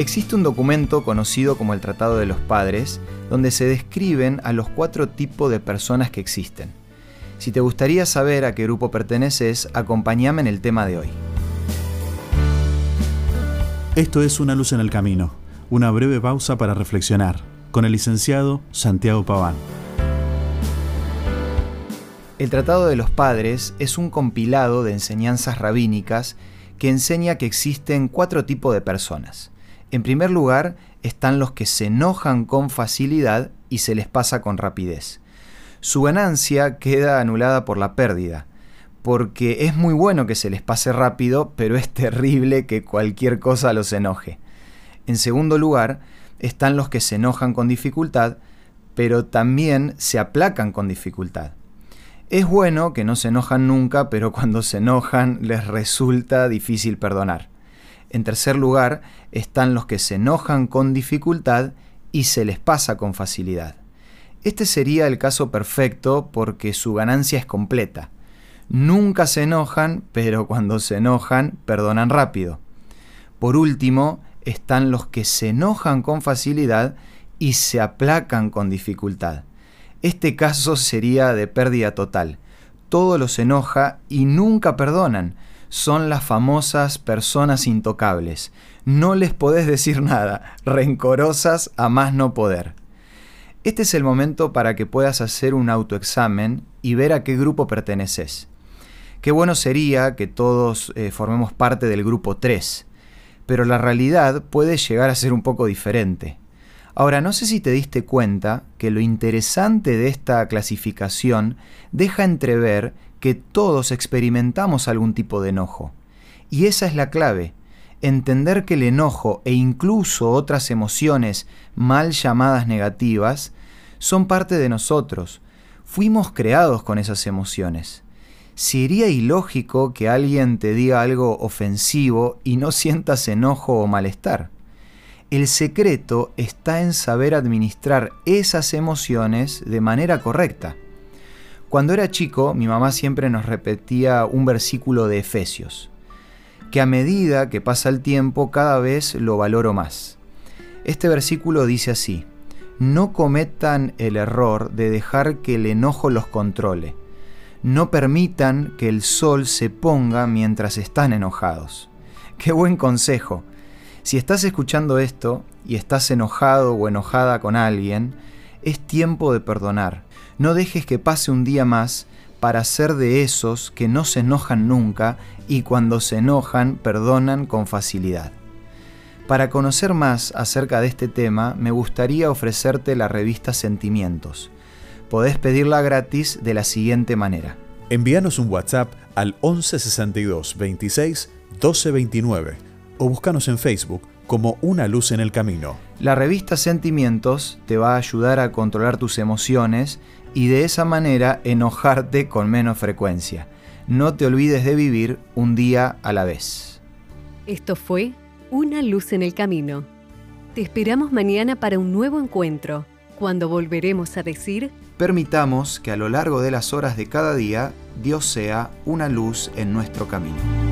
Existe un documento conocido como el Tratado de los Padres, donde se describen a los cuatro tipos de personas que existen. Si te gustaría saber a qué grupo perteneces, acompáñame en el tema de hoy. Esto es Una luz en el camino, una breve pausa para reflexionar, con el licenciado Santiago Paván. El Tratado de los Padres es un compilado de enseñanzas rabínicas que enseña que existen cuatro tipos de personas. En primer lugar, están los que se enojan con facilidad y se les pasa con rapidez. Su ganancia queda anulada por la pérdida, porque es muy bueno que se les pase rápido, pero es terrible que cualquier cosa los enoje. En segundo lugar, están los que se enojan con dificultad, pero también se aplacan con dificultad. Es bueno que no se enojan nunca, pero cuando se enojan les resulta difícil perdonar. En tercer lugar, están los que se enojan con dificultad y se les pasa con facilidad. Este sería el caso perfecto porque su ganancia es completa. Nunca se enojan, pero cuando se enojan, perdonan rápido. Por último, están los que se enojan con facilidad y se aplacan con dificultad. Este caso sería de pérdida total. Todo los enoja y nunca perdonan. Son las famosas personas intocables. No les podés decir nada, rencorosas a más no poder. Este es el momento para que puedas hacer un autoexamen y ver a qué grupo perteneces. Qué bueno sería que todos eh, formemos parte del grupo 3, pero la realidad puede llegar a ser un poco diferente. Ahora, no sé si te diste cuenta que lo interesante de esta clasificación deja entrever que todos experimentamos algún tipo de enojo. Y esa es la clave, entender que el enojo e incluso otras emociones mal llamadas negativas son parte de nosotros. Fuimos creados con esas emociones. Sería ilógico que alguien te diga algo ofensivo y no sientas enojo o malestar. El secreto está en saber administrar esas emociones de manera correcta. Cuando era chico, mi mamá siempre nos repetía un versículo de Efesios, que a medida que pasa el tiempo cada vez lo valoro más. Este versículo dice así, no cometan el error de dejar que el enojo los controle. No permitan que el sol se ponga mientras están enojados. Qué buen consejo. Si estás escuchando esto y estás enojado o enojada con alguien, es tiempo de perdonar. No dejes que pase un día más para ser de esos que no se enojan nunca y cuando se enojan perdonan con facilidad. Para conocer más acerca de este tema, me gustaría ofrecerte la revista Sentimientos. Podés pedirla gratis de la siguiente manera. Envíanos un WhatsApp al 1162 26 1229 o búscanos en Facebook como Una Luz en el Camino. La revista Sentimientos te va a ayudar a controlar tus emociones y de esa manera enojarte con menos frecuencia. No te olvides de vivir un día a la vez. Esto fue Una Luz en el Camino. Te esperamos mañana para un nuevo encuentro, cuando volveremos a decir... Permitamos que a lo largo de las horas de cada día Dios sea una luz en nuestro camino.